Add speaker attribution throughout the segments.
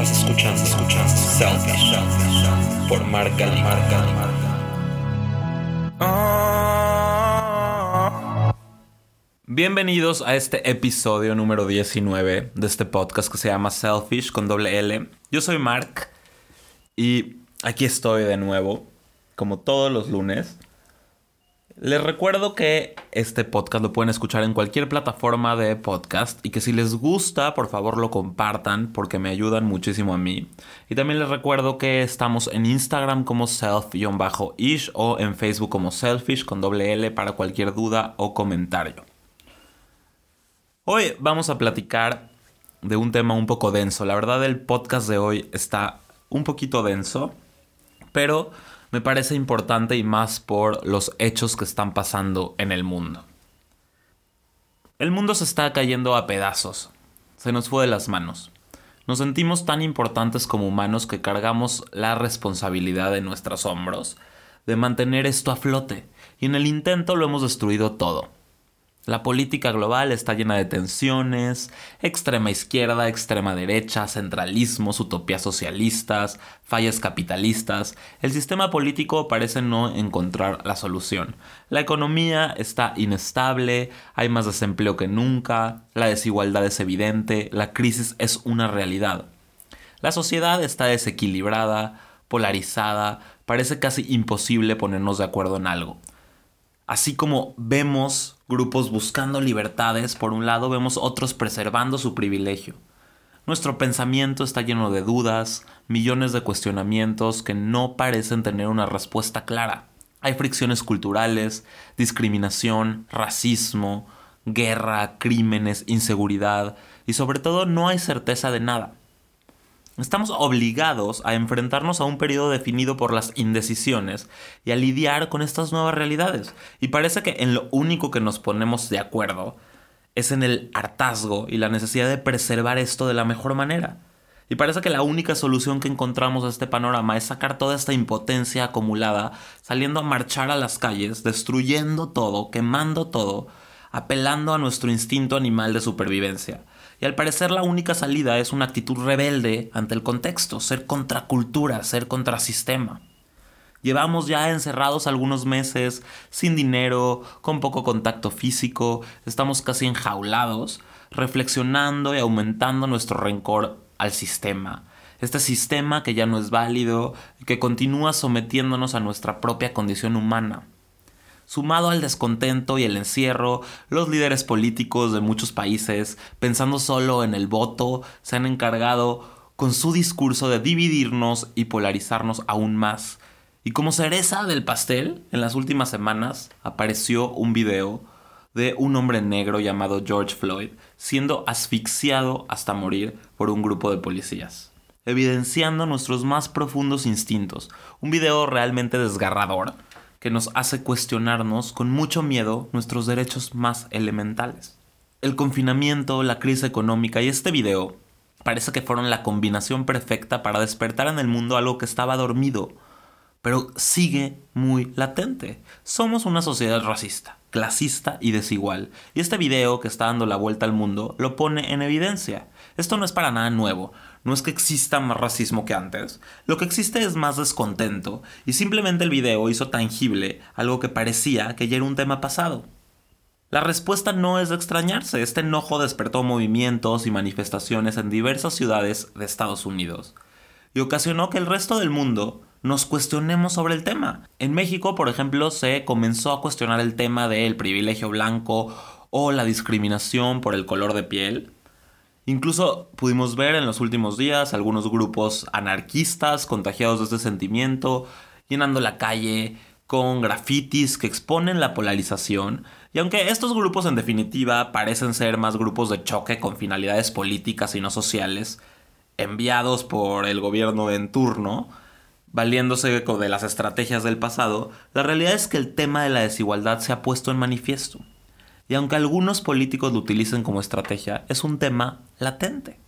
Speaker 1: Estás escuchando, escuchando Selfish por Marca Marca
Speaker 2: Bienvenidos a este episodio número 19 de este podcast que se llama Selfish con doble L. Yo soy Mark y aquí estoy de nuevo, como todos los lunes, les recuerdo que este podcast lo pueden escuchar en cualquier plataforma de podcast y que si les gusta, por favor lo compartan porque me ayudan muchísimo a mí. Y también les recuerdo que estamos en Instagram como self-ish o en Facebook como selfish con doble L para cualquier duda o comentario. Hoy vamos a platicar de un tema un poco denso. La verdad el podcast de hoy está un poquito denso, pero me parece importante y más por los hechos que están pasando en el mundo. El mundo se está cayendo a pedazos, se nos fue de las manos. Nos sentimos tan importantes como humanos que cargamos la responsabilidad en nuestros hombros de mantener esto a flote, y en el intento lo hemos destruido todo. La política global está llena de tensiones, extrema izquierda, extrema derecha, centralismos, utopías socialistas, fallas capitalistas. El sistema político parece no encontrar la solución. La economía está inestable, hay más desempleo que nunca, la desigualdad es evidente, la crisis es una realidad. La sociedad está desequilibrada, polarizada, parece casi imposible ponernos de acuerdo en algo. Así como vemos grupos buscando libertades, por un lado vemos otros preservando su privilegio. Nuestro pensamiento está lleno de dudas, millones de cuestionamientos que no parecen tener una respuesta clara. Hay fricciones culturales, discriminación, racismo, guerra, crímenes, inseguridad y sobre todo no hay certeza de nada. Estamos obligados a enfrentarnos a un periodo definido por las indecisiones y a lidiar con estas nuevas realidades. Y parece que en lo único que nos ponemos de acuerdo es en el hartazgo y la necesidad de preservar esto de la mejor manera. Y parece que la única solución que encontramos a este panorama es sacar toda esta impotencia acumulada, saliendo a marchar a las calles, destruyendo todo, quemando todo, apelando a nuestro instinto animal de supervivencia. Y al parecer la única salida es una actitud rebelde ante el contexto, ser contracultura, ser contrasistema. Llevamos ya encerrados algunos meses, sin dinero, con poco contacto físico, estamos casi enjaulados, reflexionando y aumentando nuestro rencor al sistema. Este sistema que ya no es válido que continúa sometiéndonos a nuestra propia condición humana. Sumado al descontento y el encierro, los líderes políticos de muchos países, pensando solo en el voto, se han encargado con su discurso de dividirnos y polarizarnos aún más. Y como cereza del pastel, en las últimas semanas apareció un video de un hombre negro llamado George Floyd siendo asfixiado hasta morir por un grupo de policías, evidenciando nuestros más profundos instintos. Un video realmente desgarrador que nos hace cuestionarnos con mucho miedo nuestros derechos más elementales. El confinamiento, la crisis económica y este video parece que fueron la combinación perfecta para despertar en el mundo algo que estaba dormido, pero sigue muy latente. Somos una sociedad racista, clasista y desigual, y este video que está dando la vuelta al mundo lo pone en evidencia. Esto no es para nada nuevo, no es que exista más racismo que antes, lo que existe es más descontento, y simplemente el video hizo tangible algo que parecía que ya era un tema pasado. La respuesta no es de extrañarse, este enojo despertó movimientos y manifestaciones en diversas ciudades de Estados Unidos, y ocasionó que el resto del mundo nos cuestionemos sobre el tema. En México, por ejemplo, se comenzó a cuestionar el tema del privilegio blanco o la discriminación por el color de piel, Incluso pudimos ver en los últimos días algunos grupos anarquistas contagiados de este sentimiento, llenando la calle con grafitis que exponen la polarización, y aunque estos grupos en definitiva parecen ser más grupos de choque con finalidades políticas y no sociales, enviados por el gobierno en turno, valiéndose de las estrategias del pasado, la realidad es que el tema de la desigualdad se ha puesto en manifiesto y aunque algunos políticos lo utilicen como estrategia, es un tema latente.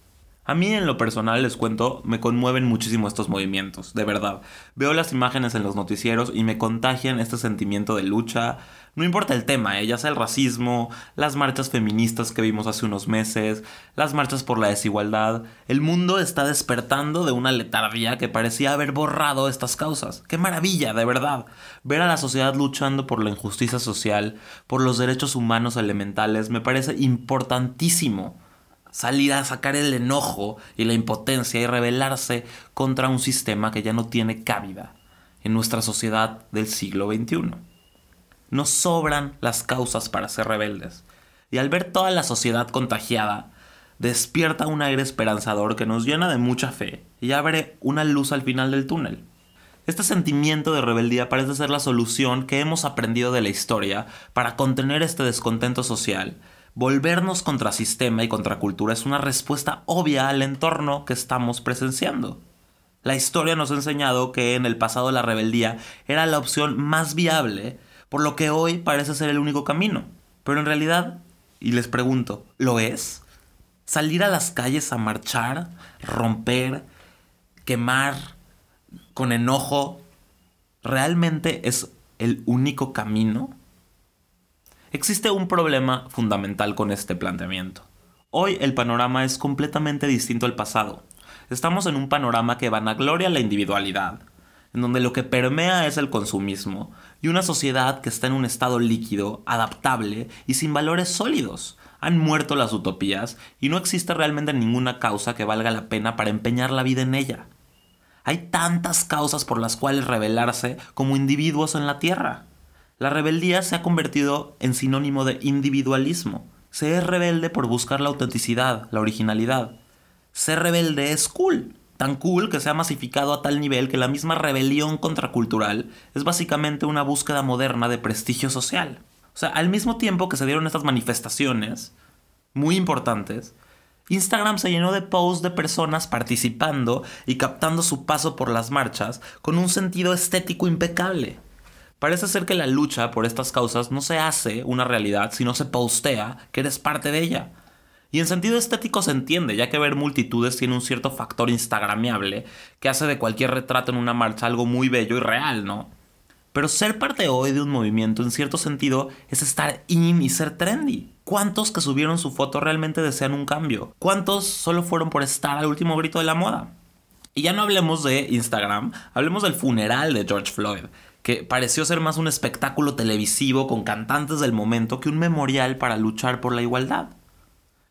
Speaker 2: A mí en lo personal les cuento, me conmueven muchísimo estos movimientos, de verdad. Veo las imágenes en los noticieros y me contagian este sentimiento de lucha. No importa el tema, ¿eh? ya sea el racismo, las marchas feministas que vimos hace unos meses, las marchas por la desigualdad. El mundo está despertando de una letargía que parecía haber borrado estas causas. ¡Qué maravilla, de verdad! Ver a la sociedad luchando por la injusticia social, por los derechos humanos elementales, me parece importantísimo salir a sacar el enojo y la impotencia y rebelarse contra un sistema que ya no tiene cabida en nuestra sociedad del siglo XXI. Nos sobran las causas para ser rebeldes. Y al ver toda la sociedad contagiada, despierta un aire esperanzador que nos llena de mucha fe y abre una luz al final del túnel. Este sentimiento de rebeldía parece ser la solución que hemos aprendido de la historia para contener este descontento social Volvernos contra sistema y contra cultura es una respuesta obvia al entorno que estamos presenciando. La historia nos ha enseñado que en el pasado la rebeldía era la opción más viable, por lo que hoy parece ser el único camino. Pero en realidad, y les pregunto, ¿lo es? ¿Salir a las calles a marchar, romper, quemar, con enojo, realmente es el único camino? Existe un problema fundamental con este planteamiento. Hoy el panorama es completamente distinto al pasado. Estamos en un panorama que vanagloria la individualidad, en donde lo que permea es el consumismo, y una sociedad que está en un estado líquido, adaptable y sin valores sólidos. Han muerto las utopías y no existe realmente ninguna causa que valga la pena para empeñar la vida en ella. Hay tantas causas por las cuales rebelarse como individuos en la Tierra. La rebeldía se ha convertido en sinónimo de individualismo. Se es rebelde por buscar la autenticidad, la originalidad. Ser rebelde es cool, tan cool que se ha masificado a tal nivel que la misma rebelión contracultural es básicamente una búsqueda moderna de prestigio social. O sea, al mismo tiempo que se dieron estas manifestaciones, muy importantes, Instagram se llenó de posts de personas participando y captando su paso por las marchas con un sentido estético impecable. Parece ser que la lucha por estas causas no se hace una realidad, sino se postea que eres parte de ella. Y en sentido estético se entiende, ya que ver multitudes tiene un cierto factor instagramiable que hace de cualquier retrato en una marcha algo muy bello y real, ¿no? Pero ser parte hoy de un movimiento en cierto sentido es estar in y ser trendy. ¿Cuántos que subieron su foto realmente desean un cambio? ¿Cuántos solo fueron por estar al último grito de la moda? Y ya no hablemos de Instagram, hablemos del funeral de George Floyd que pareció ser más un espectáculo televisivo con cantantes del momento que un memorial para luchar por la igualdad.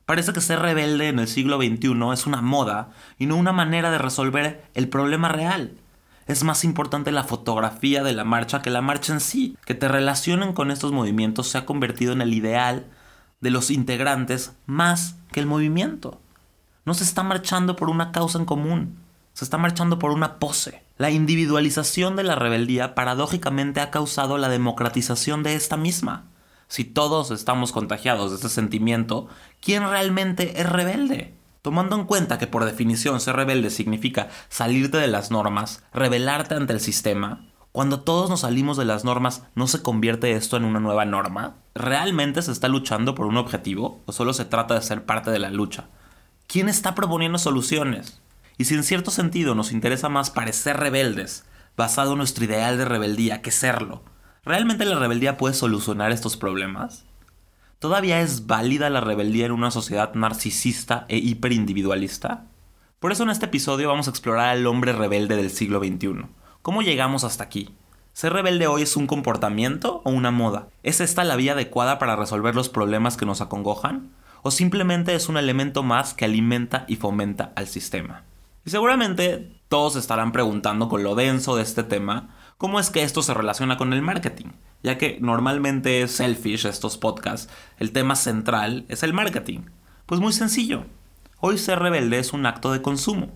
Speaker 2: Parece que ser rebelde en el siglo XXI es una moda y no una manera de resolver el problema real. Es más importante la fotografía de la marcha que la marcha en sí. Que te relacionen con estos movimientos se ha convertido en el ideal de los integrantes más que el movimiento. No se está marchando por una causa en común, se está marchando por una pose. La individualización de la rebeldía paradójicamente ha causado la democratización de esta misma. Si todos estamos contagiados de este sentimiento, ¿quién realmente es rebelde? Tomando en cuenta que por definición ser rebelde significa salirte de las normas, rebelarte ante el sistema, cuando todos nos salimos de las normas, ¿no se convierte esto en una nueva norma? ¿Realmente se está luchando por un objetivo o solo se trata de ser parte de la lucha? ¿Quién está proponiendo soluciones? Y si en cierto sentido nos interesa más parecer rebeldes, basado en nuestro ideal de rebeldía, que serlo, ¿realmente la rebeldía puede solucionar estos problemas? ¿Todavía es válida la rebeldía en una sociedad narcisista e hiperindividualista? Por eso en este episodio vamos a explorar al hombre rebelde del siglo XXI. ¿Cómo llegamos hasta aquí? ¿Ser rebelde hoy es un comportamiento o una moda? ¿Es esta la vía adecuada para resolver los problemas que nos acongojan? ¿O simplemente es un elemento más que alimenta y fomenta al sistema? Y seguramente todos estarán preguntando con lo denso de este tema, ¿cómo es que esto se relaciona con el marketing? Ya que normalmente es selfish estos podcasts, el tema central es el marketing. Pues muy sencillo. Hoy ser rebelde es un acto de consumo.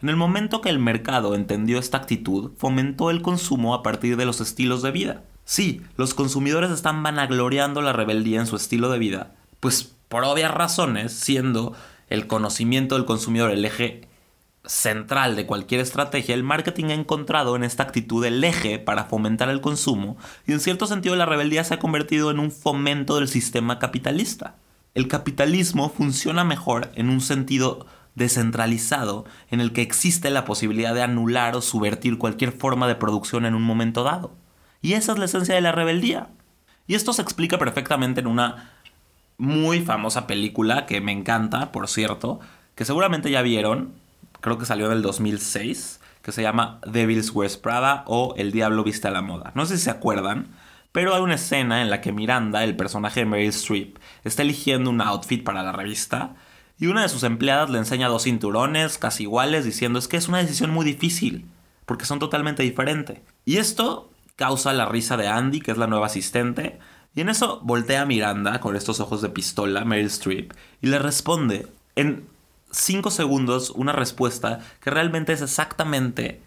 Speaker 2: En el momento que el mercado entendió esta actitud, fomentó el consumo a partir de los estilos de vida. Sí, los consumidores están vanagloriando la rebeldía en su estilo de vida, pues por obvias razones, siendo el conocimiento del consumidor el eje central de cualquier estrategia, el marketing ha encontrado en esta actitud el eje para fomentar el consumo y en cierto sentido la rebeldía se ha convertido en un fomento del sistema capitalista. El capitalismo funciona mejor en un sentido descentralizado en el que existe la posibilidad de anular o subvertir cualquier forma de producción en un momento dado. Y esa es la esencia de la rebeldía. Y esto se explica perfectamente en una muy famosa película que me encanta, por cierto, que seguramente ya vieron, creo que salió en el 2006, que se llama Devil's Wears Prada o El Diablo Viste a la Moda. No sé si se acuerdan, pero hay una escena en la que Miranda, el personaje de Meryl Streep, está eligiendo un outfit para la revista y una de sus empleadas le enseña dos cinturones casi iguales diciendo es que es una decisión muy difícil porque son totalmente diferentes. Y esto causa la risa de Andy, que es la nueva asistente, y en eso voltea a Miranda con estos ojos de pistola, Meryl Streep, y le responde en cinco segundos una respuesta que realmente es exactamente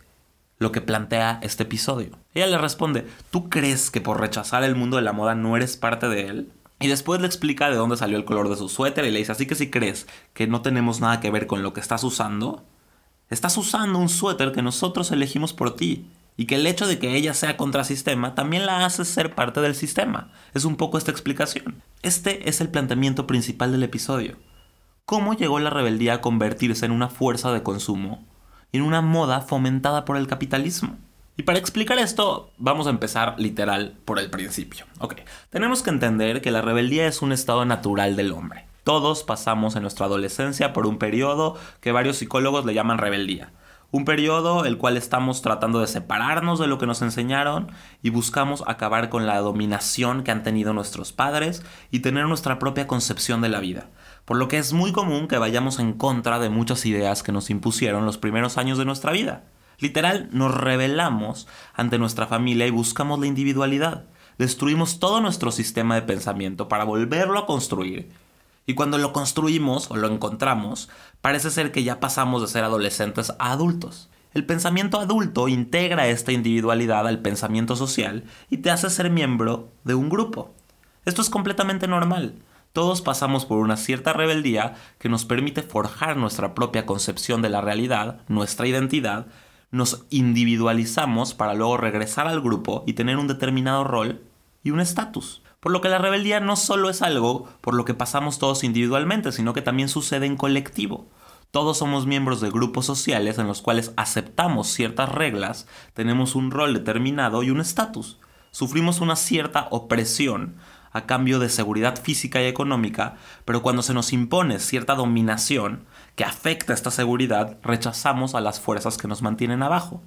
Speaker 2: lo que plantea este episodio. Ella le responde, ¿tú crees que por rechazar el mundo de la moda no eres parte de él? Y después le explica de dónde salió el color de su suéter y le dice, así que si crees que no tenemos nada que ver con lo que estás usando, estás usando un suéter que nosotros elegimos por ti. Y que el hecho de que ella sea contrasistema también la hace ser parte del sistema. Es un poco esta explicación. Este es el planteamiento principal del episodio. ¿Cómo llegó la rebeldía a convertirse en una fuerza de consumo en una moda fomentada por el capitalismo. Y para explicar esto, vamos a empezar literal por el principio. Tenemos que entender que la rebeldía es un estado natural del hombre. Todos pasamos en nuestra adolescencia por un periodo que varios psicólogos le llaman rebeldía. Un periodo el cual estamos tratando de separarnos de lo que nos enseñaron y buscamos acabar con la dominación que han tenido nuestros padres y tener nuestra propia concepción de la vida por lo que es muy común que vayamos en contra de muchas ideas que nos impusieron los primeros años de nuestra vida. Literal, nos rebelamos ante nuestra familia y buscamos la individualidad. Destruimos todo nuestro sistema de pensamiento para volverlo a construir. Y cuando lo construimos o lo encontramos, parece ser que ya pasamos de ser adolescentes a adultos. El pensamiento adulto integra esta individualidad al pensamiento social y te hace ser miembro de un grupo. Esto es completamente normal. Todos pasamos por una cierta rebeldía que nos permite forjar nuestra propia concepción de la realidad, nuestra identidad, nos individualizamos para luego regresar al grupo y tener un determinado rol y un estatus. Por lo que la rebeldía no solo es algo por lo que pasamos todos individualmente, sino que también sucede en colectivo. Todos somos miembros de grupos sociales en los cuales aceptamos ciertas reglas, tenemos un rol determinado y un estatus. Sufrimos una cierta opresión a cambio de seguridad física y económica, pero cuando se nos impone cierta dominación que afecta esta seguridad, rechazamos a las fuerzas que nos mantienen abajo.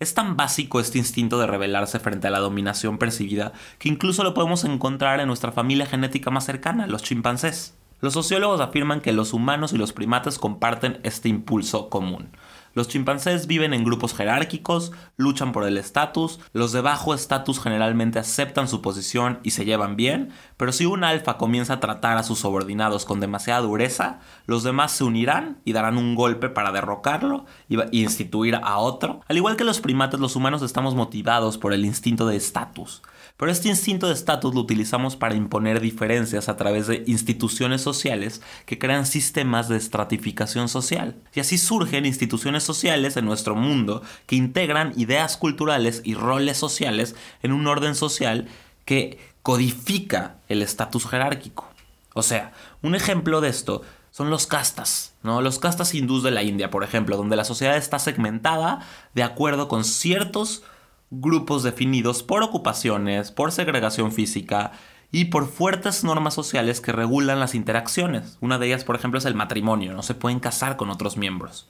Speaker 2: Es tan básico este instinto de rebelarse frente a la dominación percibida que incluso lo podemos encontrar en nuestra familia genética más cercana, los chimpancés. Los sociólogos afirman que los humanos y los primates comparten este impulso común. Los chimpancés viven en grupos jerárquicos, luchan por el estatus, los de bajo estatus generalmente aceptan su posición y se llevan bien, pero si un alfa comienza a tratar a sus subordinados con demasiada dureza, los demás se unirán y darán un golpe para derrocarlo y instituir a otro. Al igual que los primates, los humanos estamos motivados por el instinto de estatus. Pero este instinto de estatus lo utilizamos para imponer diferencias a través de instituciones sociales que crean sistemas de estratificación social. Y así surgen instituciones sociales en nuestro mundo que integran ideas culturales y roles sociales en un orden social que codifica el estatus jerárquico. O sea, un ejemplo de esto son los castas, ¿no? Los castas hindús de la India, por ejemplo, donde la sociedad está segmentada de acuerdo con ciertos grupos definidos por ocupaciones, por segregación física y por fuertes normas sociales que regulan las interacciones. Una de ellas, por ejemplo, es el matrimonio, no se pueden casar con otros miembros.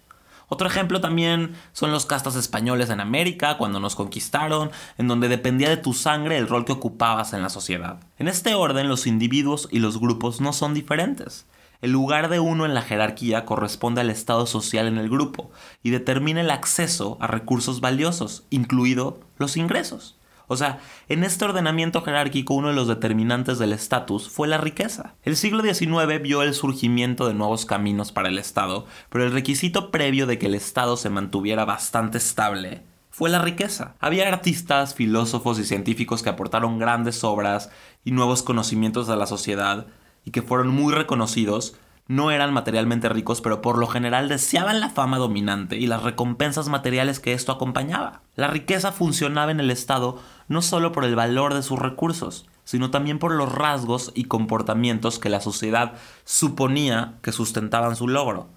Speaker 2: Otro ejemplo también son los castas españoles en América, cuando nos conquistaron, en donde dependía de tu sangre el rol que ocupabas en la sociedad. En este orden, los individuos y los grupos no son diferentes. El lugar de uno en la jerarquía corresponde al estado social en el grupo y determina el acceso a recursos valiosos, incluido los ingresos. O sea, en este ordenamiento jerárquico uno de los determinantes del estatus fue la riqueza. El siglo XIX vio el surgimiento de nuevos caminos para el Estado, pero el requisito previo de que el Estado se mantuviera bastante estable fue la riqueza. Había artistas, filósofos y científicos que aportaron grandes obras y nuevos conocimientos a la sociedad, y que fueron muy reconocidos, no eran materialmente ricos, pero por lo general deseaban la fama dominante y las recompensas materiales que esto acompañaba. La riqueza funcionaba en el Estado no solo por el valor de sus recursos, sino también por los rasgos y comportamientos que la sociedad suponía que sustentaban su logro.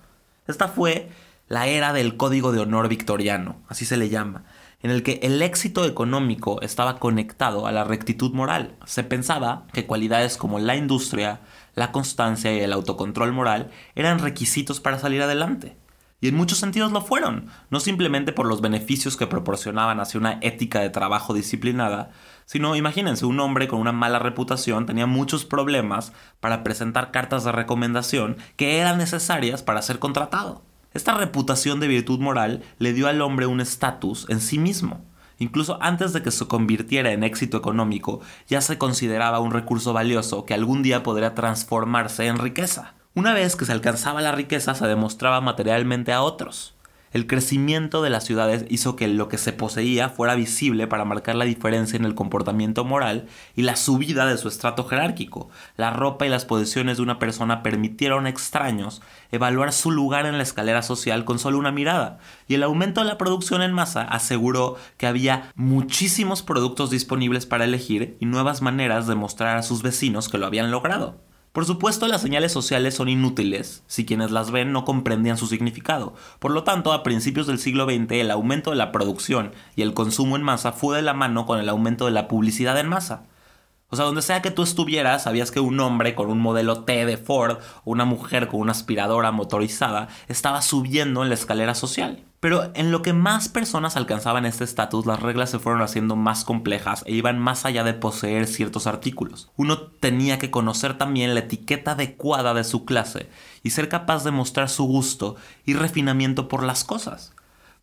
Speaker 2: Esta fue la era del código de honor victoriano, así se le llama, en el que el éxito económico estaba conectado a la rectitud moral. Se pensaba que cualidades como la industria, la constancia y el autocontrol moral eran requisitos para salir adelante. Y en muchos sentidos lo fueron, no simplemente por los beneficios que proporcionaban hacia una ética de trabajo disciplinada, sino imagínense, un hombre con una mala reputación tenía muchos problemas para presentar cartas de recomendación que eran necesarias para ser contratado. Esta reputación de virtud moral le dio al hombre un estatus en sí mismo. Incluso antes de que se convirtiera en éxito económico, ya se consideraba un recurso valioso que algún día podría transformarse en riqueza. Una vez que se alcanzaba la riqueza se demostraba materialmente a otros. El crecimiento de las ciudades hizo que lo que se poseía fuera visible para marcar la diferencia en el comportamiento moral y la subida de su estrato jerárquico. La ropa y las posesiones de una persona permitieron a extraños evaluar su lugar en la escalera social con solo una mirada, y el aumento de la producción en masa aseguró que había muchísimos productos disponibles para elegir y nuevas maneras de mostrar a sus vecinos que lo habían logrado. Por supuesto, las señales sociales son inútiles si quienes las ven no comprendían su significado. Por lo tanto, a principios del siglo XX, el aumento de la producción y el consumo en masa fue de la mano con el aumento de la publicidad en masa. O sea, donde sea que tú estuvieras, sabías que un hombre con un modelo T de Ford o una mujer con una aspiradora motorizada estaba subiendo en la escalera social. Pero en lo que más personas alcanzaban este estatus, las reglas se fueron haciendo más complejas e iban más allá de poseer ciertos artículos. Uno tenía que conocer también la etiqueta adecuada de su clase y ser capaz de mostrar su gusto y refinamiento por las cosas.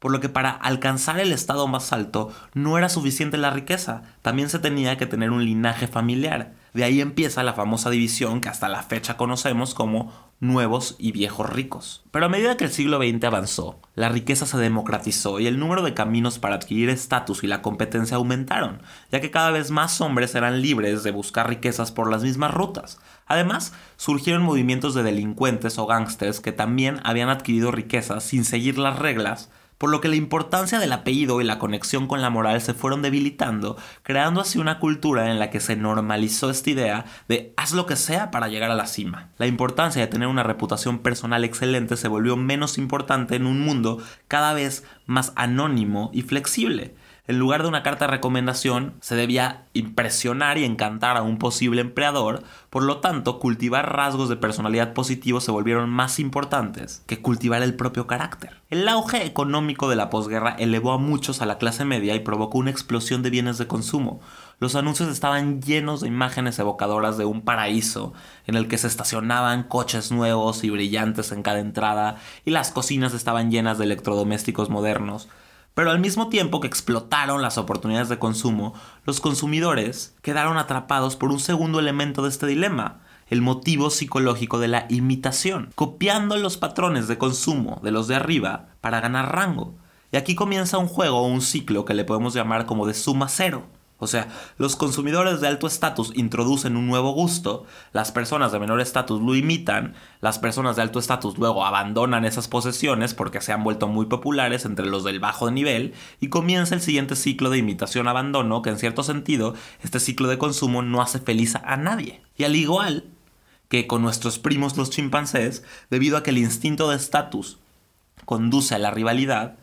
Speaker 2: Por lo que para alcanzar el estado más alto no era suficiente la riqueza, también se tenía que tener un linaje familiar. De ahí empieza la famosa división que hasta la fecha conocemos como nuevos y viejos ricos. Pero a medida que el siglo XX avanzó, la riqueza se democratizó y el número de caminos para adquirir estatus y la competencia aumentaron, ya que cada vez más hombres eran libres de buscar riquezas por las mismas rutas. Además, surgieron movimientos de delincuentes o gángsters que también habían adquirido riquezas sin seguir las reglas por lo que la importancia del apellido y la conexión con la moral se fueron debilitando, creando así una cultura en la que se normalizó esta idea de haz lo que sea para llegar a la cima. La importancia de tener una reputación personal excelente se volvió menos importante en un mundo cada vez más anónimo y flexible en lugar de una carta de recomendación, se debía impresionar y encantar a un posible empleador, por lo tanto, cultivar rasgos de personalidad positivos se volvieron más importantes que cultivar el propio carácter. El auge económico de la posguerra elevó a muchos a la clase media y provocó una explosión de bienes de consumo. Los anuncios estaban llenos de imágenes evocadoras de un paraíso en el que se estacionaban coches nuevos y brillantes en cada entrada y las cocinas estaban llenas de electrodomésticos modernos. Pero al mismo tiempo que explotaron las oportunidades de consumo, los consumidores quedaron atrapados por un segundo elemento de este dilema, el motivo psicológico de la imitación, copiando los patrones de consumo de los de arriba para ganar rango. Y aquí comienza un juego o un ciclo que le podemos llamar como de suma cero. O sea, los consumidores de alto estatus introducen un nuevo gusto, las personas de menor estatus lo imitan, las personas de alto estatus luego abandonan esas posesiones porque se han vuelto muy populares entre los del bajo nivel y comienza el siguiente ciclo de imitación-abandono que en cierto sentido este ciclo de consumo no hace feliz a nadie. Y al igual que con nuestros primos los chimpancés, debido a que el instinto de estatus conduce a la rivalidad,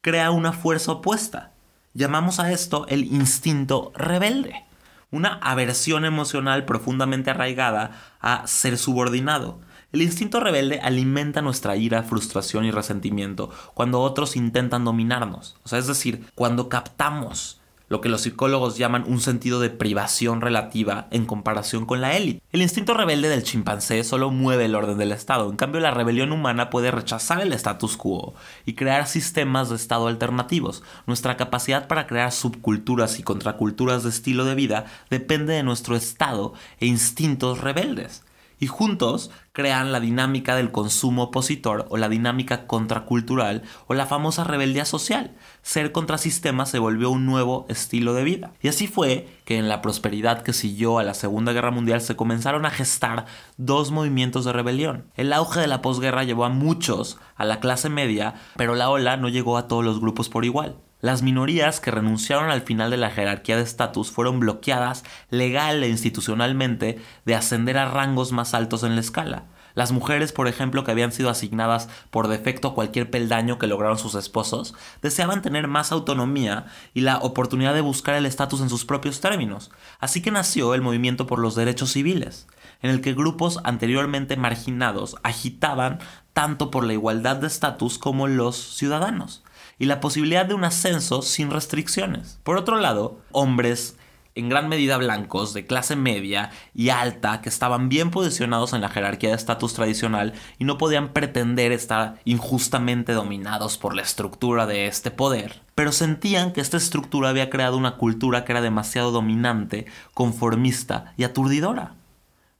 Speaker 2: crea una fuerza opuesta Llamamos a esto el instinto rebelde, una aversión emocional profundamente arraigada a ser subordinado. El instinto rebelde alimenta nuestra ira, frustración y resentimiento cuando otros intentan dominarnos. O sea, es decir, cuando captamos lo que los psicólogos llaman un sentido de privación relativa en comparación con la élite. El instinto rebelde del chimpancé solo mueve el orden del Estado, en cambio la rebelión humana puede rechazar el status quo y crear sistemas de Estado alternativos. Nuestra capacidad para crear subculturas y contraculturas de estilo de vida depende de nuestro estado e instintos rebeldes y juntos crean la dinámica del consumo opositor o la dinámica contracultural o la famosa rebeldía social. Ser contrasistema se volvió un nuevo estilo de vida. Y así fue que en la prosperidad que siguió a la Segunda Guerra Mundial se comenzaron a gestar dos movimientos de rebelión. El auge de la posguerra llevó a muchos a la clase media, pero la ola no llegó a todos los grupos por igual. Las minorías que renunciaron al final de la jerarquía de estatus fueron bloqueadas legal e institucionalmente de ascender a rangos más altos en la escala. Las mujeres, por ejemplo, que habían sido asignadas por defecto a cualquier peldaño que lograron sus esposos, deseaban tener más autonomía y la oportunidad de buscar el estatus en sus propios términos. Así que nació el movimiento por los derechos civiles, en el que grupos anteriormente marginados agitaban tanto por la igualdad de estatus como los ciudadanos y la posibilidad de un ascenso sin restricciones. Por otro lado, hombres en gran medida blancos, de clase media y alta, que estaban bien posicionados en la jerarquía de estatus tradicional y no podían pretender estar injustamente dominados por la estructura de este poder, pero sentían que esta estructura había creado una cultura que era demasiado dominante, conformista y aturdidora.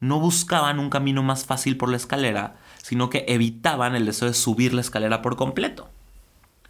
Speaker 2: No buscaban un camino más fácil por la escalera, sino que evitaban el deseo de subir la escalera por completo.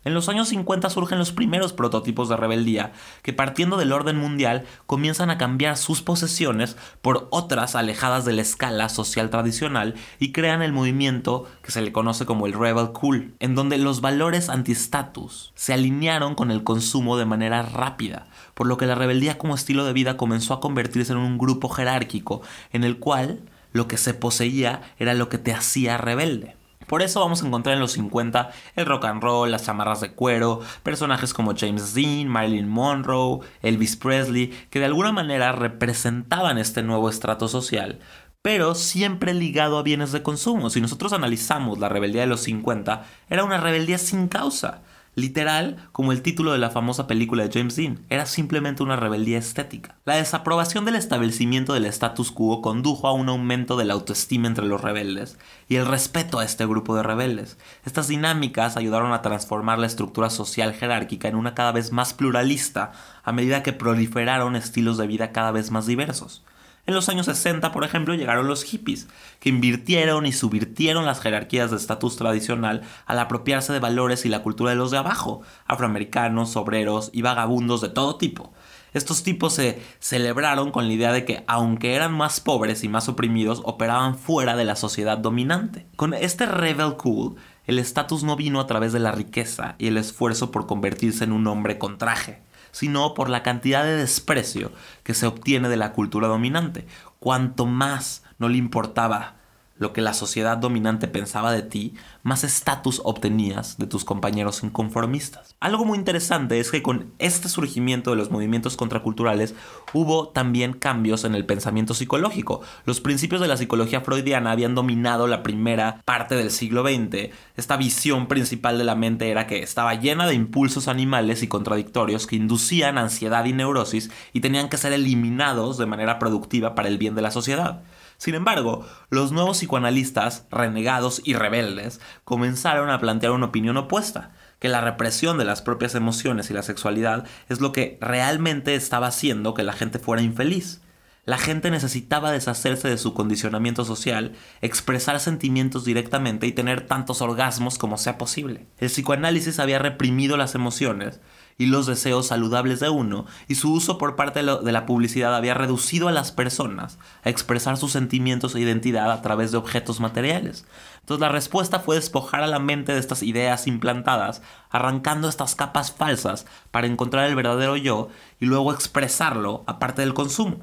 Speaker 2: En los años 50 surgen los primeros prototipos de rebeldía, que partiendo del orden mundial comienzan a cambiar sus posesiones por otras alejadas de la escala social tradicional y crean el movimiento que se le conoce como el Rebel Cool, en donde los valores anti-status se alinearon con el consumo de manera rápida, por lo que la rebeldía como estilo de vida comenzó a convertirse en un grupo jerárquico en el cual lo que se poseía era lo que te hacía rebelde. Por eso vamos a encontrar en los 50 el rock and roll, las chamarras de cuero, personajes como James Dean, Marilyn Monroe, Elvis Presley, que de alguna manera representaban este nuevo estrato social, pero siempre ligado a bienes de consumo. Si nosotros analizamos la rebeldía de los 50, era una rebeldía sin causa. Literal, como el título de la famosa película de James Dean, era simplemente una rebeldía estética. La desaprobación del establecimiento del status quo condujo a un aumento de la autoestima entre los rebeldes y el respeto a este grupo de rebeldes. Estas dinámicas ayudaron a transformar la estructura social jerárquica en una cada vez más pluralista a medida que proliferaron estilos de vida cada vez más diversos. En los años 60, por ejemplo, llegaron los hippies, que invirtieron y subvirtieron las jerarquías de estatus tradicional al apropiarse de valores y la cultura de los de abajo, afroamericanos, obreros y vagabundos de todo tipo. Estos tipos se celebraron con la idea de que, aunque eran más pobres y más oprimidos, operaban fuera de la sociedad dominante. Con este rebel cool, el estatus no vino a través de la riqueza y el esfuerzo por convertirse en un hombre con traje sino por la cantidad de desprecio que se obtiene de la cultura dominante. Cuanto más no le importaba lo que la sociedad dominante pensaba de ti, más estatus obtenías de tus compañeros inconformistas. Algo muy interesante es que con este surgimiento de los movimientos contraculturales hubo también cambios en el pensamiento psicológico. Los principios de la psicología freudiana habían dominado la primera parte del siglo XX. Esta visión principal de la mente era que estaba llena de impulsos animales y contradictorios que inducían ansiedad y neurosis y tenían que ser eliminados de manera productiva para el bien de la sociedad. Sin embargo, los nuevos psicoanalistas, renegados y rebeldes, comenzaron a plantear una opinión opuesta, que la represión de las propias emociones y la sexualidad es lo que realmente estaba haciendo que la gente fuera infeliz. La gente necesitaba deshacerse de su condicionamiento social, expresar sentimientos directamente y tener tantos orgasmos como sea posible. El psicoanálisis había reprimido las emociones y los deseos saludables de uno, y su uso por parte de la publicidad había reducido a las personas a expresar sus sentimientos e identidad a través de objetos materiales. Entonces la respuesta fue despojar a la mente de estas ideas implantadas, arrancando estas capas falsas para encontrar el verdadero yo y luego expresarlo aparte del consumo.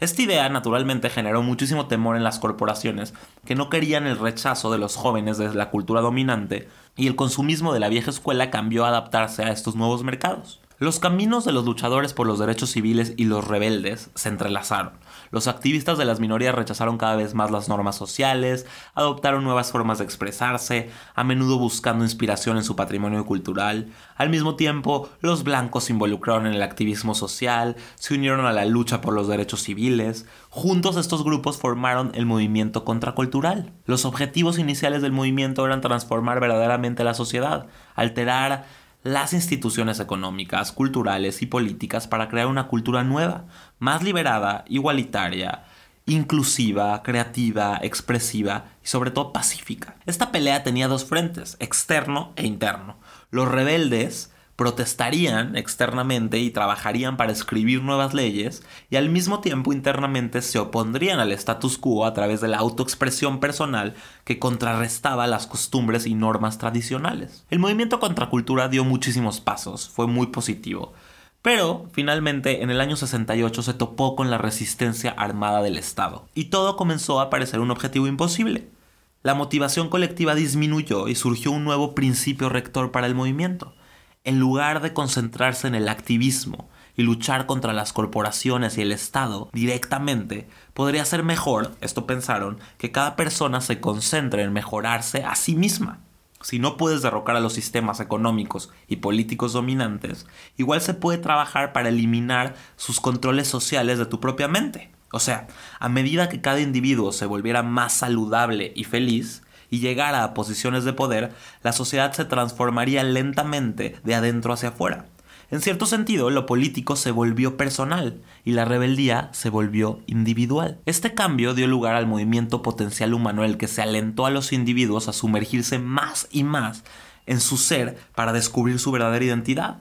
Speaker 2: Esta idea naturalmente generó muchísimo temor en las corporaciones que no querían el rechazo de los jóvenes desde la cultura dominante y el consumismo de la vieja escuela cambió a adaptarse a estos nuevos mercados. Los caminos de los luchadores por los derechos civiles y los rebeldes se entrelazaron. Los activistas de las minorías rechazaron cada vez más las normas sociales, adoptaron nuevas formas de expresarse, a menudo buscando inspiración en su patrimonio cultural. Al mismo tiempo, los blancos se involucraron en el activismo social, se unieron a la lucha por los derechos civiles. Juntos estos grupos formaron el movimiento contracultural. Los objetivos iniciales del movimiento eran transformar verdaderamente la sociedad, alterar las instituciones económicas, culturales y políticas para crear una cultura nueva, más liberada, igualitaria, inclusiva, creativa, expresiva y sobre todo pacífica. Esta pelea tenía dos frentes, externo e interno. Los rebeldes protestarían externamente y trabajarían para escribir nuevas leyes y al mismo tiempo internamente se opondrían al status quo a través de la autoexpresión personal que contrarrestaba las costumbres y normas tradicionales. El movimiento contracultura dio muchísimos pasos, fue muy positivo, pero finalmente en el año 68 se topó con la resistencia armada del Estado y todo comenzó a parecer un objetivo imposible. la motivación colectiva disminuyó y surgió un nuevo principio rector para el movimiento. En lugar de concentrarse en el activismo y luchar contra las corporaciones y el Estado directamente, podría ser mejor, esto pensaron, que cada persona se concentre en mejorarse a sí misma. Si no puedes derrocar a los sistemas económicos y políticos dominantes, igual se puede trabajar para eliminar sus controles sociales de tu propia mente. O sea, a medida que cada individuo se volviera más saludable y feliz y llegara a posiciones de poder, la sociedad se transformaría lentamente de adentro hacia afuera. En cierto sentido, lo político se volvió personal y la rebeldía se volvió individual. Este cambio dio lugar al movimiento potencial humano el que se alentó a los individuos a sumergirse más y más en su ser para descubrir su verdadera identidad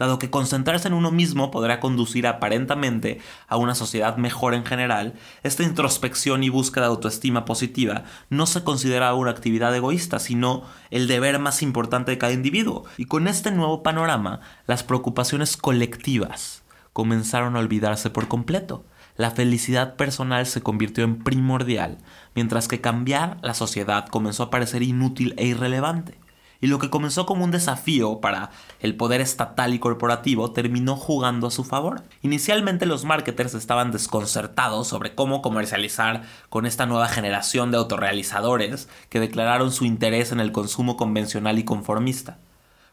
Speaker 2: dado que concentrarse en uno mismo podrá conducir aparentemente a una sociedad mejor en general, esta introspección y búsqueda de autoestima positiva no se considera una actividad egoísta, sino el deber más importante de cada individuo. Y con este nuevo panorama, las preocupaciones colectivas comenzaron a olvidarse por completo. La felicidad personal se convirtió en primordial, mientras que cambiar la sociedad comenzó a parecer inútil e irrelevante y lo que comenzó como un desafío para el poder estatal y corporativo terminó jugando a su favor. Inicialmente los marketers estaban desconcertados sobre cómo comercializar con esta nueva generación de autorrealizadores que declararon su interés en el consumo convencional y conformista.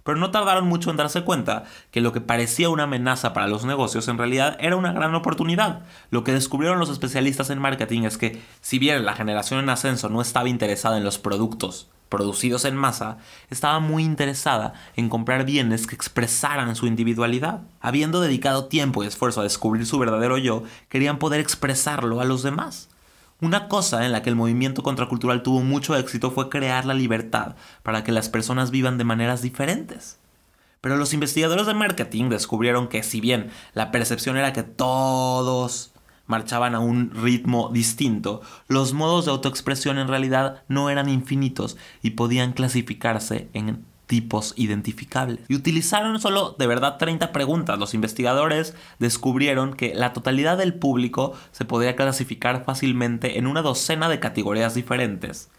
Speaker 2: Pero no tardaron mucho en darse cuenta que lo que parecía una amenaza para los negocios en realidad era una gran oportunidad. Lo que descubrieron los especialistas en marketing es que si bien la generación en ascenso no estaba interesada en los productos producidos en masa, estaba muy interesada en comprar bienes que expresaran su individualidad. Habiendo dedicado tiempo y esfuerzo a descubrir su verdadero yo, querían poder expresarlo a los demás. Una cosa en la que el movimiento contracultural tuvo mucho éxito fue crear la libertad para que las personas vivan de maneras diferentes. Pero los investigadores de marketing descubrieron que si bien la percepción era que todos marchaban a un ritmo distinto, los modos de autoexpresión en realidad no eran infinitos y podían clasificarse en tipos identificables. Y utilizaron solo de verdad 30 preguntas. Los investigadores descubrieron que la totalidad del público se podía clasificar fácilmente en una docena de categorías diferentes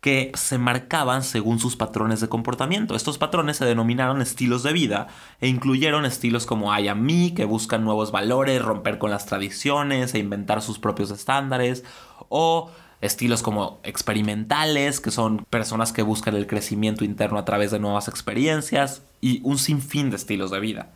Speaker 2: que se marcaban según sus patrones de comportamiento. Estos patrones se denominaron estilos de vida e incluyeron estilos como I am me, que buscan nuevos valores, romper con las tradiciones e inventar sus propios estándares, o estilos como experimentales, que son personas que buscan el crecimiento interno a través de nuevas experiencias, y un sinfín de estilos de vida.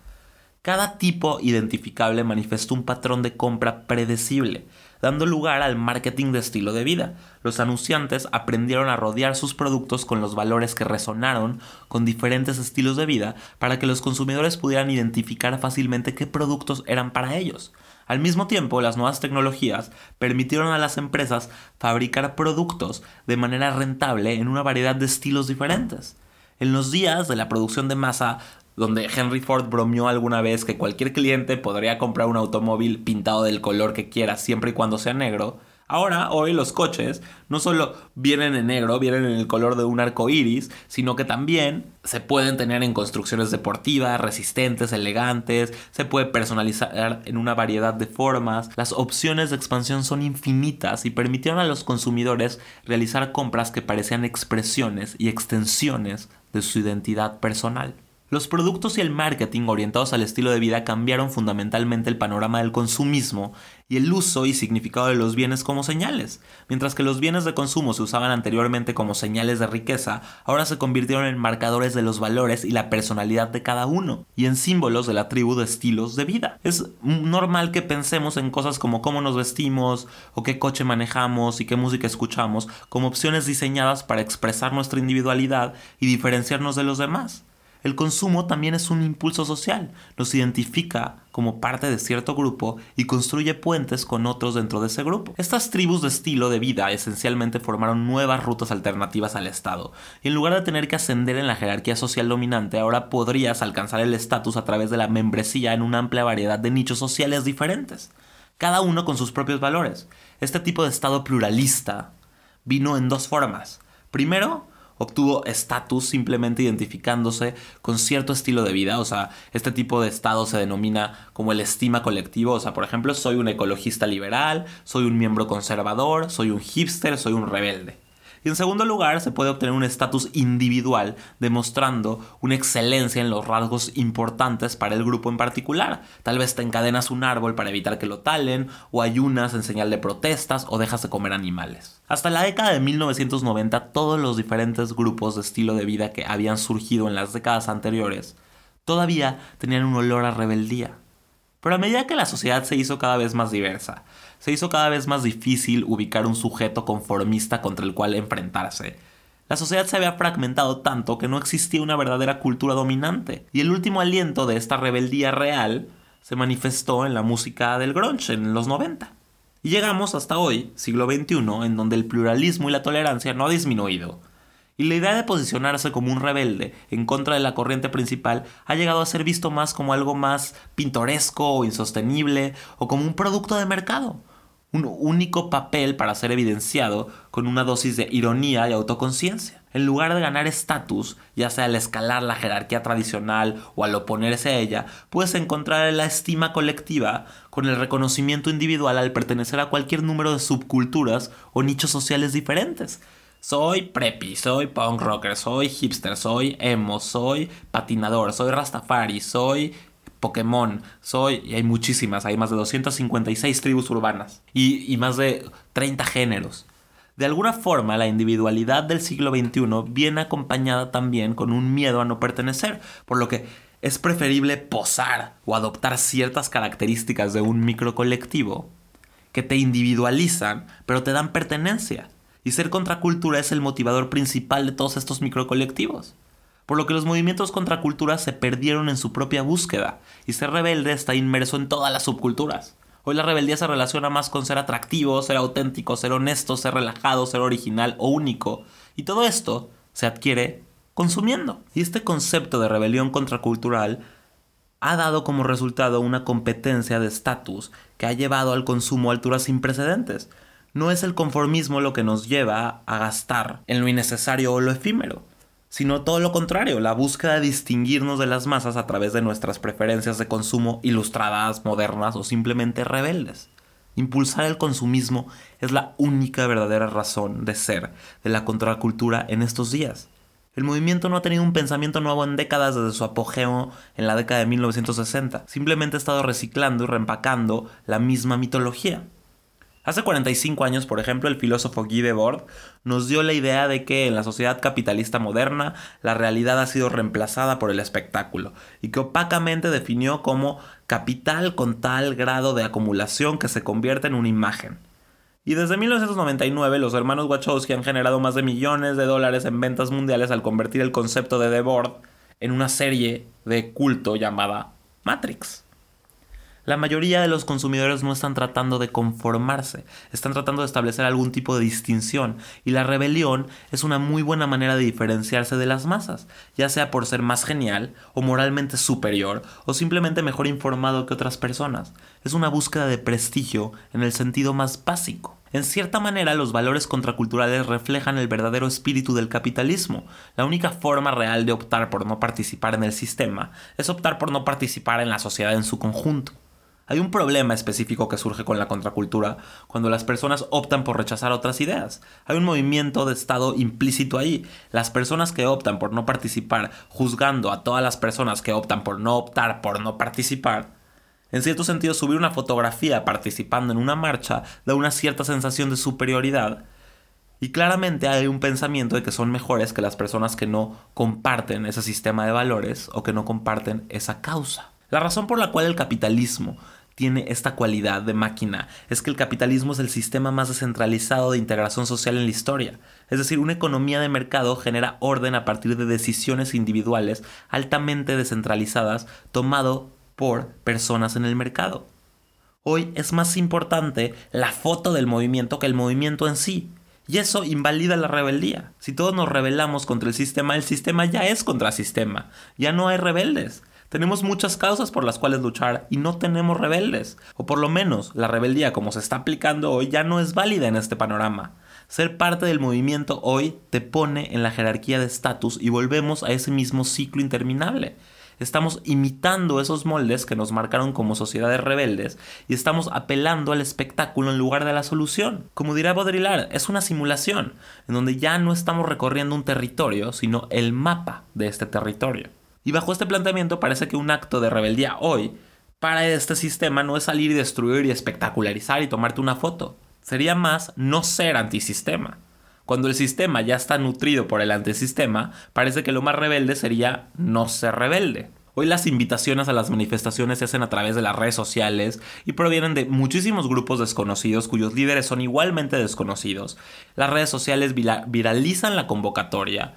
Speaker 2: Cada tipo identificable manifestó un patrón de compra predecible, dando lugar al marketing de estilo de vida. Los anunciantes aprendieron a rodear sus productos con los valores que resonaron con diferentes estilos de vida para que los consumidores pudieran identificar fácilmente qué productos eran para ellos. Al mismo tiempo, las nuevas tecnologías permitieron a las empresas fabricar productos de manera rentable en una variedad de estilos diferentes. En los días de la producción de masa, donde Henry Ford bromeó alguna vez que cualquier cliente podría comprar un automóvil pintado del color que quiera siempre y cuando sea negro. Ahora, hoy los coches no solo vienen en negro, vienen en el color de un arco iris, sino que también se pueden tener en construcciones deportivas, resistentes, elegantes, se puede personalizar en una variedad de formas. Las opciones de expansión son infinitas y permitieron a los consumidores realizar compras que parecían expresiones y extensiones de su identidad personal. Los productos y el marketing orientados al estilo de vida cambiaron fundamentalmente el panorama del consumismo y el uso y significado de los bienes como señales. Mientras que los bienes de consumo se usaban anteriormente como señales de riqueza, ahora se convirtieron en marcadores de los valores y la personalidad de cada uno, y en símbolos de la tribu de estilos de vida. Es normal que pensemos en cosas como cómo nos vestimos, o qué coche manejamos y qué música escuchamos, como opciones diseñadas para expresar nuestra individualidad y diferenciarnos de los demás. El consumo también es un impulso social, nos identifica como parte de cierto grupo y construye puentes con otros dentro de ese grupo. Estas tribus de estilo de vida esencialmente formaron nuevas rutas alternativas al Estado, y en lugar de tener que ascender en la jerarquía social dominante, ahora podrías alcanzar el estatus a través de la membresía en una amplia variedad de nichos sociales diferentes, cada uno con sus propios valores. Este tipo de Estado pluralista vino en dos formas. Primero, obtuvo estatus simplemente identificándose con cierto estilo de vida. O sea, este tipo de estado se denomina como el estima colectivo. O sea, por ejemplo, soy un ecologista liberal, soy un miembro conservador, soy un hipster, soy un rebelde. Y en segundo lugar, se puede obtener un estatus individual, demostrando una excelencia en los rasgos importantes para el grupo en particular. Tal vez te encadenas un árbol para evitar que lo talen, o ayunas en señal de protestas, o dejas de comer animales. Hasta la década de 1990, todos los diferentes grupos de estilo de vida que habían surgido en las décadas anteriores todavía tenían un olor a rebeldía. Pero a medida que la sociedad se hizo cada vez más diversa, se hizo cada vez más difícil ubicar un sujeto conformista contra el cual enfrentarse. La sociedad se había fragmentado tanto que no existía una verdadera cultura dominante, y el último aliento de esta rebeldía real se manifestó en la música del grunge en los 90. Y llegamos hasta hoy, siglo XXI, en donde el pluralismo y la tolerancia no ha disminuido, y la idea de posicionarse como un rebelde en contra de la corriente principal ha llegado a ser visto más como algo más pintoresco o insostenible o como un producto de mercado. Un único papel para ser evidenciado con una dosis de ironía y autoconciencia. En lugar de ganar estatus, ya sea al escalar la jerarquía tradicional o al oponerse a ella, puedes encontrar la estima colectiva con el reconocimiento individual al pertenecer a cualquier número de subculturas o nichos sociales diferentes soy preppy, soy punk rocker, soy hipster, soy emo, soy patinador, soy rastafari, soy Pokémon, soy... Y hay muchísimas, hay más de 256 tribus urbanas y, más de 30 géneros. De alguna forma, la individualidad del siglo XXI viene acompañada también con un miedo a no pertenecer, por lo que es preferible posar o adoptar ciertas características de un microcolectivo que te individualizan, pero te dan pertenencia. Y ser contracultura es el motivador principal de todos estos microcolectivos. Por lo que los movimientos contracultura se perdieron en su propia búsqueda, y ser rebelde está inmerso en todas las subculturas. Hoy la rebeldía se relaciona más con ser atractivo, ser auténtico, ser honesto, ser relajado, ser original o único. Y todo esto se adquiere consumiendo. Y este concepto de rebelión contracultural ha dado como resultado una competencia de estatus que ha llevado al consumo a alturas sin precedentes. No es el conformismo lo que nos lleva a gastar en lo innecesario o lo efímero, sino todo lo contrario, la búsqueda de distinguirnos de las masas a través de nuestras preferencias de consumo ilustradas, modernas o simplemente rebeldes. Impulsar el consumismo es la única verdadera razón de ser de la contracultura en estos días. El movimiento no ha tenido un pensamiento nuevo en décadas desde su apogeo en la década de 1960. Simplemente ha estado reciclando y reempacando la misma mitología. Hace 45 años, por ejemplo, el filósofo Guy Debord nos dio la idea de que en la sociedad capitalista moderna la realidad ha sido reemplazada por el espectáculo y que opacamente definió como capital con tal grado de acumulación que se convierte en una imagen. Y desde 1999 los hermanos Wachowski han generado más de millones de dólares en ventas mundiales al convertir el concepto de Debord en una serie de culto llamada Matrix. La mayoría de los consumidores no están tratando de conformarse, están tratando de establecer algún tipo de distinción y la rebelión es una muy buena manera de diferenciarse de las masas, ya sea por ser más genial o moralmente superior o simplemente mejor informado que otras personas. Es una búsqueda de prestigio en el sentido más básico. En cierta manera, los valores contraculturales reflejan el verdadero espíritu del capitalismo. La única forma real de optar por no participar en el sistema es optar por no participar en la sociedad en su conjunto. Hay un problema específico que surge con la contracultura cuando las personas optan por rechazar otras ideas. Hay un movimiento de Estado implícito ahí. Las personas que optan por no participar, juzgando a todas las personas que optan por no optar por no participar, en cierto sentido subir una fotografía participando en una marcha da una cierta sensación de superioridad. Y claramente hay un pensamiento de que son mejores que las personas que no comparten ese sistema de valores o que no comparten esa causa. La razón por la cual el capitalismo tiene esta cualidad de máquina es que el capitalismo es el sistema más descentralizado de integración social en la historia. Es decir, una economía de mercado genera orden a partir de decisiones individuales altamente descentralizadas tomado por personas en el mercado. Hoy es más importante la foto del movimiento que el movimiento en sí. Y eso invalida la rebeldía. Si todos nos rebelamos contra el sistema, el sistema ya es contra sistema. Ya no hay rebeldes. Tenemos muchas causas por las cuales luchar y no tenemos rebeldes. O por lo menos la rebeldía como se está aplicando hoy ya no es válida en este panorama. Ser parte del movimiento hoy te pone en la jerarquía de estatus y volvemos a ese mismo ciclo interminable. Estamos imitando esos moldes que nos marcaron como sociedades rebeldes y estamos apelando al espectáculo en lugar de la solución. Como dirá Baudrillard, es una simulación, en donde ya no estamos recorriendo un territorio, sino el mapa de este territorio. Y bajo este planteamiento parece que un acto de rebeldía hoy para este sistema no es salir y destruir y espectacularizar y tomarte una foto. Sería más no ser antisistema. Cuando el sistema ya está nutrido por el antisistema, parece que lo más rebelde sería no ser rebelde. Hoy las invitaciones a las manifestaciones se hacen a través de las redes sociales y provienen de muchísimos grupos desconocidos cuyos líderes son igualmente desconocidos. Las redes sociales viralizan la convocatoria,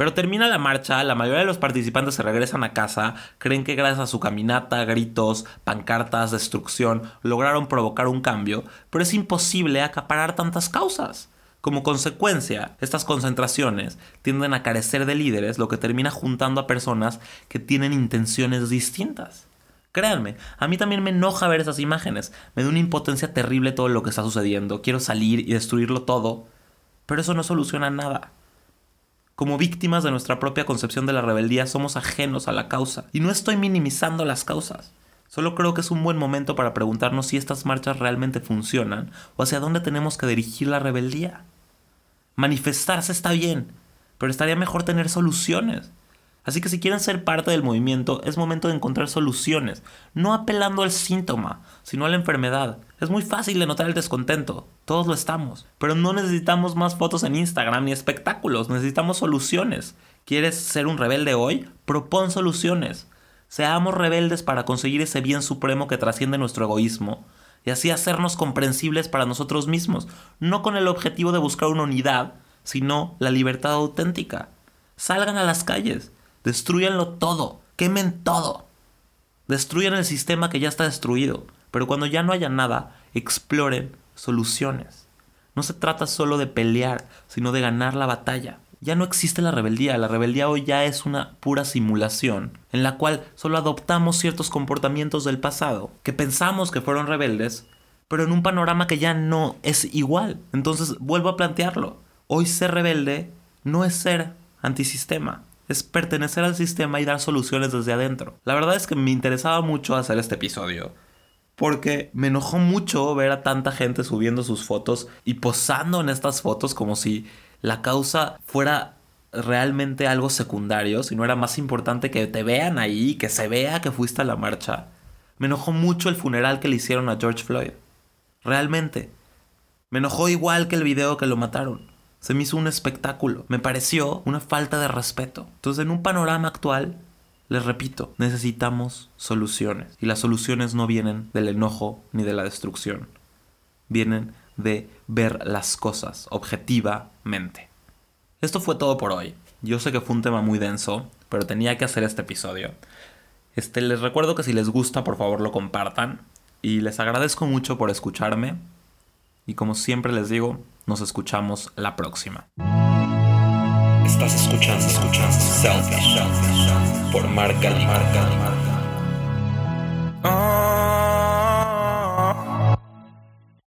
Speaker 2: pero termina la marcha, la mayoría de los participantes se regresan a casa, creen que gracias a su caminata, gritos, pancartas, destrucción, lograron provocar un cambio, pero es imposible acaparar tantas causas. Como consecuencia, estas concentraciones tienden a carecer de líderes, lo que termina juntando a personas que tienen intenciones distintas. Créanme, a mí también me enoja ver esas imágenes, me da una impotencia terrible todo lo que está sucediendo, quiero salir y destruirlo todo, pero eso no soluciona nada. Como víctimas de nuestra propia concepción de la rebeldía somos ajenos a la causa. Y no estoy minimizando las causas. Solo creo que es un buen momento para preguntarnos si estas marchas realmente funcionan o hacia dónde tenemos que dirigir la rebeldía. Manifestarse está bien, pero estaría mejor tener soluciones. Así que si quieren ser parte del movimiento, es momento de encontrar soluciones, no apelando al síntoma, sino a la enfermedad. Es muy fácil de notar el descontento, todos lo estamos, pero no necesitamos más fotos en Instagram ni espectáculos, necesitamos soluciones. ¿Quieres ser un rebelde hoy? Propon soluciones. Seamos rebeldes para conseguir ese bien supremo que trasciende nuestro egoísmo y así hacernos comprensibles para nosotros mismos, no con el objetivo de buscar una unidad, sino la libertad auténtica. Salgan a las calles, Destruyanlo todo. Quemen todo. Destruyan el sistema que ya está destruido. Pero cuando ya no haya nada, exploren soluciones. No se trata solo de pelear, sino de ganar la batalla. Ya no existe la rebeldía, la rebeldía hoy ya es una pura simulación, en la cual solo adoptamos ciertos comportamientos del pasado, que pensamos que fueron rebeldes, pero en un panorama que ya no es igual. Entonces vuelvo a plantearlo. Hoy ser rebelde no es ser antisistema, es pertenecer al sistema y dar soluciones desde adentro. La verdad es que me interesaba mucho hacer este episodio. Porque me enojó mucho ver a tanta gente subiendo sus fotos y posando en estas fotos como si la causa fuera realmente algo secundario, si no era más importante que te vean ahí, que se vea que fuiste a la marcha. Me enojó mucho el funeral que le hicieron a George Floyd. Realmente. Me enojó igual que el video que lo mataron. Se me hizo un espectáculo. Me pareció una falta de respeto. Entonces, en un panorama actual, les repito, necesitamos soluciones. Y las soluciones no vienen del enojo ni de la destrucción. Vienen de ver las cosas objetivamente. Esto fue todo por hoy. Yo sé que fue un tema muy denso, pero tenía que hacer este episodio. Este, les recuerdo que si les gusta, por favor lo compartan. Y les agradezco mucho por escucharme. Y como siempre les digo, nos escuchamos la próxima.
Speaker 1: Estás escuchando, escuchando Selfish por Marca Marca.